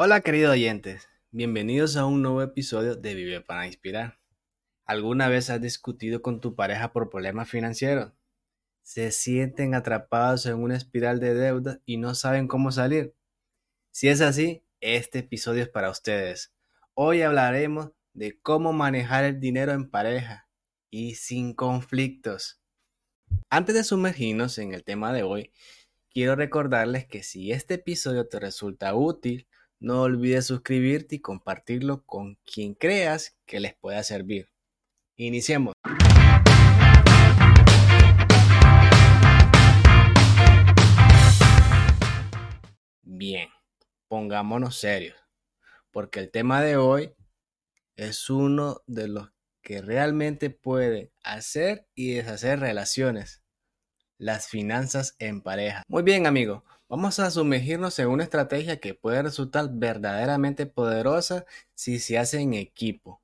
Hola queridos oyentes, bienvenidos a un nuevo episodio de Vive para Inspirar. ¿Alguna vez has discutido con tu pareja por problemas financieros? ¿Se sienten atrapados en una espiral de deuda y no saben cómo salir? Si es así, este episodio es para ustedes. Hoy hablaremos de cómo manejar el dinero en pareja y sin conflictos. Antes de sumergirnos en el tema de hoy, quiero recordarles que si este episodio te resulta útil, no olvides suscribirte y compartirlo con quien creas que les pueda servir. Iniciemos. Bien, pongámonos serios, porque el tema de hoy es uno de los que realmente puede hacer y deshacer relaciones. Las finanzas en pareja. Muy bien, amigo. Vamos a sumergirnos en una estrategia que puede resultar verdaderamente poderosa si se hace en equipo.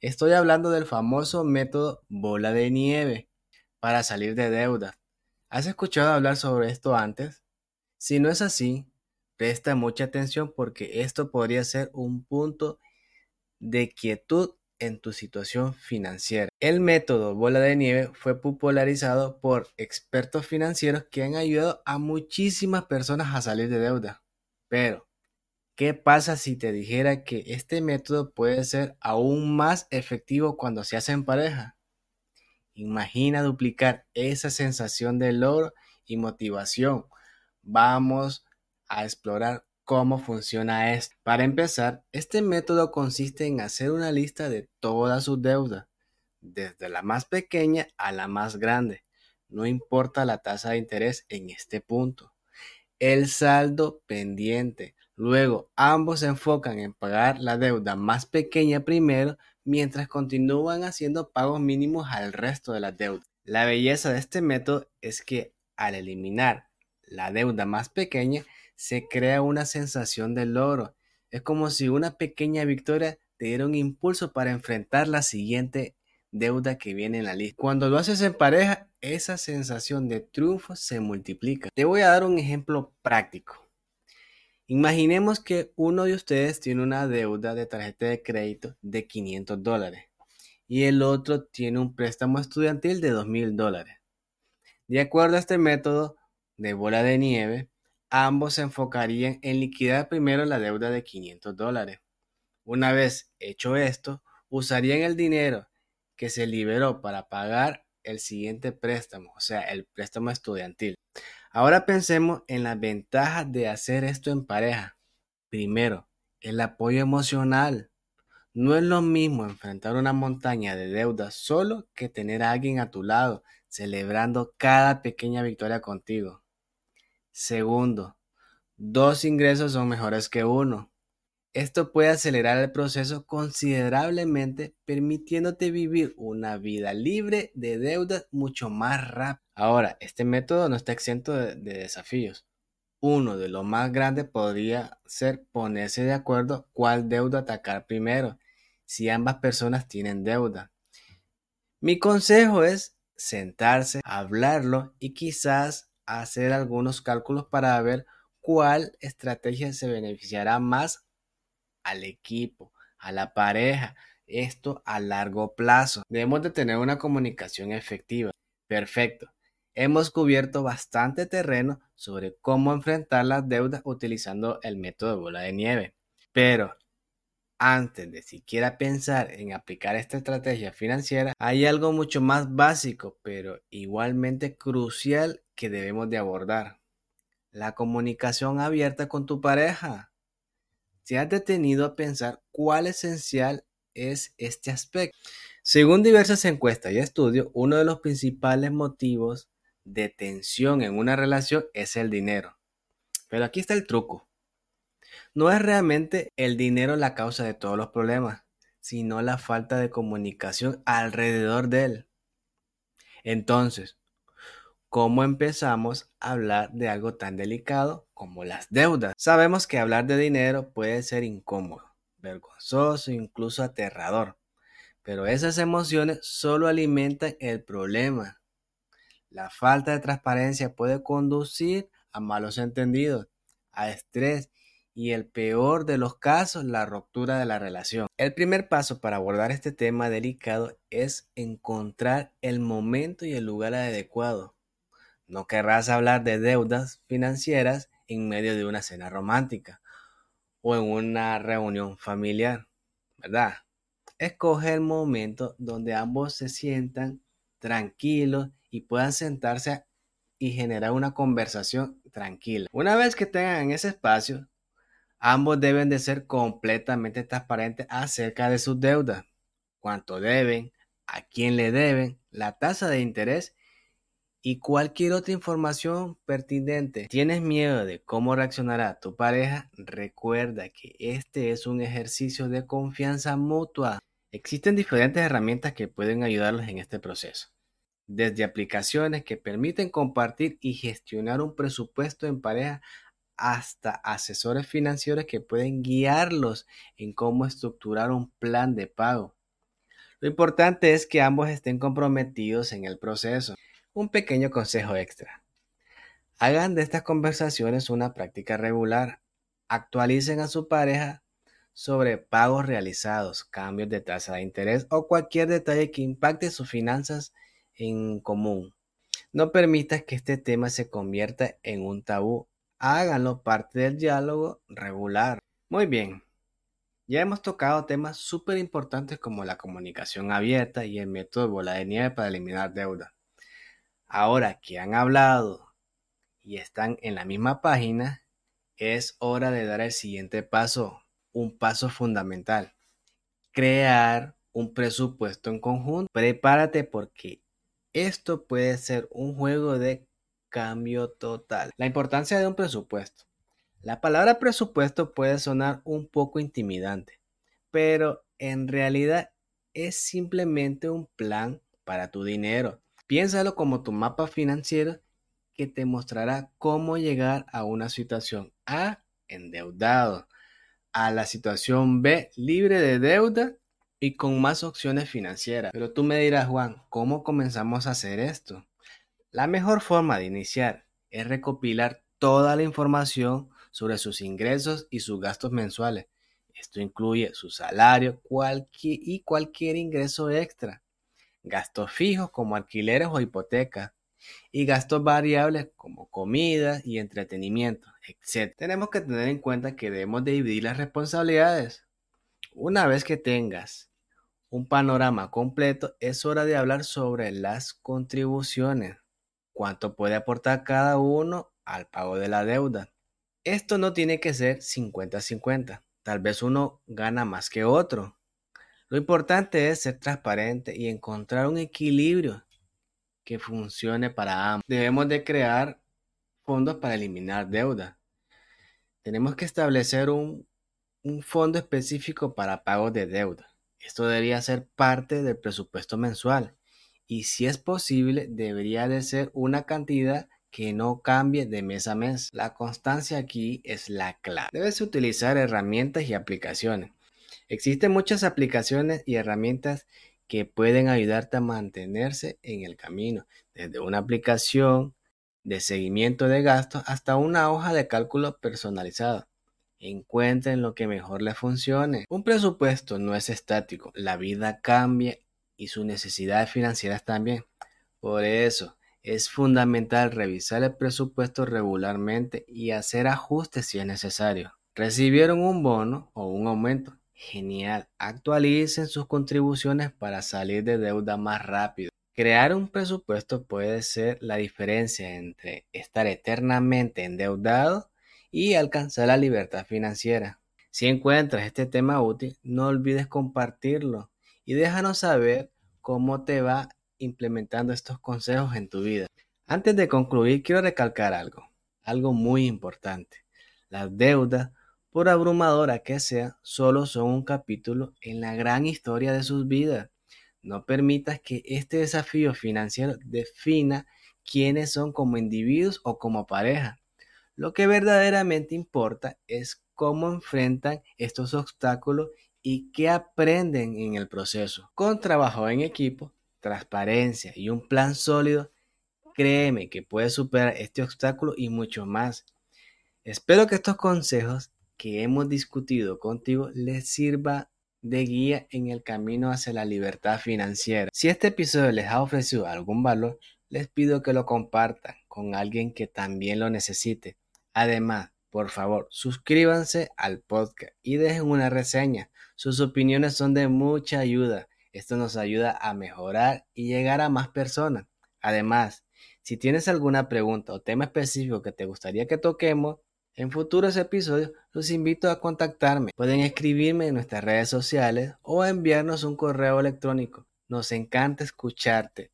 Estoy hablando del famoso método bola de nieve para salir de deuda. ¿Has escuchado hablar sobre esto antes? Si no es así, presta mucha atención porque esto podría ser un punto de quietud en tu situación financiera. El método bola de nieve fue popularizado por expertos financieros que han ayudado a muchísimas personas a salir de deuda. Pero, ¿qué pasa si te dijera que este método puede ser aún más efectivo cuando se hace en pareja? Imagina duplicar esa sensación de logro y motivación. Vamos a explorar cómo funciona esto. Para empezar, este método consiste en hacer una lista de todas sus deudas, desde la más pequeña a la más grande. No importa la tasa de interés en este punto. El saldo pendiente. Luego, ambos se enfocan en pagar la deuda más pequeña primero, mientras continúan haciendo pagos mínimos al resto de las deudas. La belleza de este método es que al eliminar la deuda más pequeña, se crea una sensación de logro. Es como si una pequeña victoria te diera un impulso para enfrentar la siguiente deuda que viene en la lista. Cuando lo haces en pareja, esa sensación de triunfo se multiplica. Te voy a dar un ejemplo práctico. Imaginemos que uno de ustedes tiene una deuda de tarjeta de crédito de 500 dólares y el otro tiene un préstamo estudiantil de 2.000 dólares. De acuerdo a este método de bola de nieve, ambos se enfocarían en liquidar primero la deuda de 500 dólares. Una vez hecho esto, usarían el dinero que se liberó para pagar el siguiente préstamo, o sea, el préstamo estudiantil. Ahora pensemos en las ventajas de hacer esto en pareja. Primero, el apoyo emocional. No es lo mismo enfrentar una montaña de deudas solo que tener a alguien a tu lado, celebrando cada pequeña victoria contigo. Segundo, dos ingresos son mejores que uno. Esto puede acelerar el proceso considerablemente, permitiéndote vivir una vida libre de deudas mucho más rápido. Ahora, este método no está exento de, desafíos. Uno de los más grandes podría ser ponerse de acuerdo cuál deuda atacar primero, si ambas personas tienen deuda. Mi consejo es sentarse, hablarlo y quizás hacer algunos cálculos para ver cuál estrategia se beneficiará más al equipo, a la pareja, esto a largo plazo. Debemos de tener una comunicación efectiva. Perfecto. Hemos cubierto bastante terreno sobre cómo enfrentar las deudas utilizando el método de bola de nieve. Pero antes de siquiera pensar en aplicar esta estrategia financiera, hay algo mucho más básico, pero igualmente crucial que debemos de abordar. La comunicación abierta con tu pareja. ¿Se has detenido a pensar cuál esencial es este aspecto? Según diversas encuestas y estudios, uno de los principales motivos de tensión en una relación es el dinero. Pero aquí está el truco. No es realmente el dinero la causa de todos los problemas, sino la falta de comunicación alrededor de él. Entonces, ¿cómo empezamos a hablar de algo tan delicado como las deudas? Sabemos que hablar de dinero puede ser incómodo, vergonzoso, incluso aterrador, pero esas emociones solo alimentan el problema. La falta de transparencia puede conducir a malos entendidos, a estrés y el peor de los casos, la ruptura de la relación. El primer paso para abordar este tema delicado es encontrar el momento y el lugar adecuado. No querrás hablar de deudas financieras en medio de una cena romántica o en una reunión familiar, ¿verdad? Escoge el momento donde ambos se sientan tranquilos y puedan sentarse y generar una conversación tranquila. Una vez que tengan ese espacio, ambos deben de ser completamente transparentes acerca de sus deudas, cuánto deben, a quién le deben, la tasa de interés y cualquier otra información pertinente. ¿Tienes miedo de cómo reaccionará tu pareja? Recuerda que este es un ejercicio de confianza mutua. Existen diferentes herramientas que pueden ayudarlos en este proceso. Desde aplicaciones que permiten compartir y gestionar un presupuesto en pareja hasta asesores financieros que pueden guiarlos en cómo estructurar un plan de pago. Lo importante es que ambos estén comprometidos en el proceso. Un pequeño consejo extra. Hagan de estas conversaciones una práctica regular. Actualicen a su pareja sobre pagos realizados, cambios de tasa de interés o cualquier detalle que impacte sus finanzas en común. No permitas que este tema se convierta en un tabú. Háganlo parte del diálogo regular. Muy bien. Ya hemos tocado temas súper importantes como la comunicación abierta y el método de bola de nieve para eliminar deuda. Ahora que han hablado y están en la misma página, es hora de dar el siguiente paso, un paso fundamental. Crear un presupuesto en conjunto. Prepárate porque esto puede ser un juego de cambio total. La importancia de un presupuesto. La palabra presupuesto puede sonar un poco intimidante, pero en realidad es simplemente un plan para tu dinero Piénsalo como tu mapa financiero que te mostrará cómo llegar a una situación A, endeudado, a la situación B, libre de deuda y con más opciones financieras. Pero tú me dirás, Juan, ¿cómo comenzamos a hacer esto? La mejor forma de iniciar es recopilar toda la información sobre sus ingresos y sus gastos mensuales. Esto incluye su salario y cualquier ingreso extra gastos fijos como alquileres o hipotecas y gastos variables como comida y entretenimiento, etc. Tenemos que tener en cuenta que debemos dividir las responsabilidades. Una vez que tengas un panorama completo, es hora de hablar sobre las contribuciones. ¿Cuánto puede aportar cada uno al pago de la deuda? Esto no tiene que ser 50-50. Tal vez uno gana más que otro. Lo importante es ser transparente y encontrar un equilibrio que funcione para ambos. Debemos de crear fondos para eliminar deuda. Tenemos que establecer un, fondo específico para pagos de deuda. Esto debería ser parte del presupuesto mensual y si es posible debería de ser una cantidad que no cambie de mes a mes. La constancia aquí es la clave. Debes utilizar herramientas y aplicaciones Existen muchas aplicaciones y herramientas que pueden ayudarte a mantenerse en el camino, desde una aplicación de seguimiento de gastos hasta una hoja de cálculo personalizado. Encuentren lo que mejor les funcione. Un presupuesto no es estático, la vida cambia y sus necesidades financieras también. Por eso es fundamental revisar el presupuesto regularmente y hacer ajustes si es necesario. ¿Recibieron un bono o un aumento? Genial. Actualicen sus contribuciones para salir de deuda más rápido. Crear un presupuesto puede ser la diferencia entre estar eternamente endeudado y alcanzar la libertad financiera. Si encuentras este tema útil, no olvides compartirlo y déjanos saber cómo te va implementando estos consejos en tu vida. Antes de concluir, quiero recalcar algo, algo muy importante. Las deudas por abrumadora que sea, solo son un capítulo en la gran historia de sus vidas. No permitas que este desafío financiero defina quiénes son como individuos o como pareja. Lo que verdaderamente importa es cómo enfrentan estos obstáculos y qué aprenden en el proceso. Con trabajo en equipo, transparencia y un plan sólido, créeme que puedes superar este obstáculo y mucho más. Espero que estos consejos que hemos discutido contigo les sirva de guía en el camino hacia la libertad financiera. Si este episodio les ha ofrecido algún valor, les pido que lo compartan con alguien que también lo necesite. Además, por favor, suscríbanse al podcast y dejen una reseña. Sus opiniones son de mucha ayuda. Esto nos ayuda a mejorar y llegar a más personas. Además, si tienes alguna pregunta o tema específico que te gustaría que toquemos en futuros episodios, los invito a contactarme. Pueden escribirme en nuestras redes sociales o enviarnos un correo electrónico. Nos encanta escucharte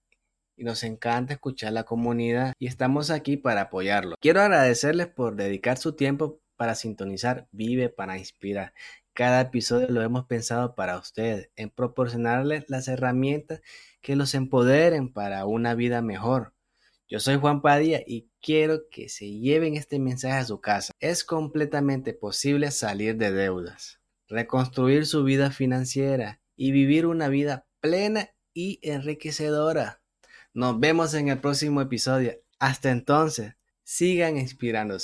y nos encanta escuchar la comunidad y estamos aquí para apoyarlo. Quiero agradecerles por dedicar su tiempo para sintonizar Vive para Inspirar. Cada episodio lo hemos pensado para ustedes, en proporcionarles las herramientas que los empoderen para una vida mejor. Yo soy Juan Padilla y quiero que se lleven este mensaje a su casa. Es completamente posible salir de deudas, reconstruir su vida financiera y vivir una vida plena y enriquecedora. Nos vemos en el próximo episodio. Hasta entonces, sigan inspirándose.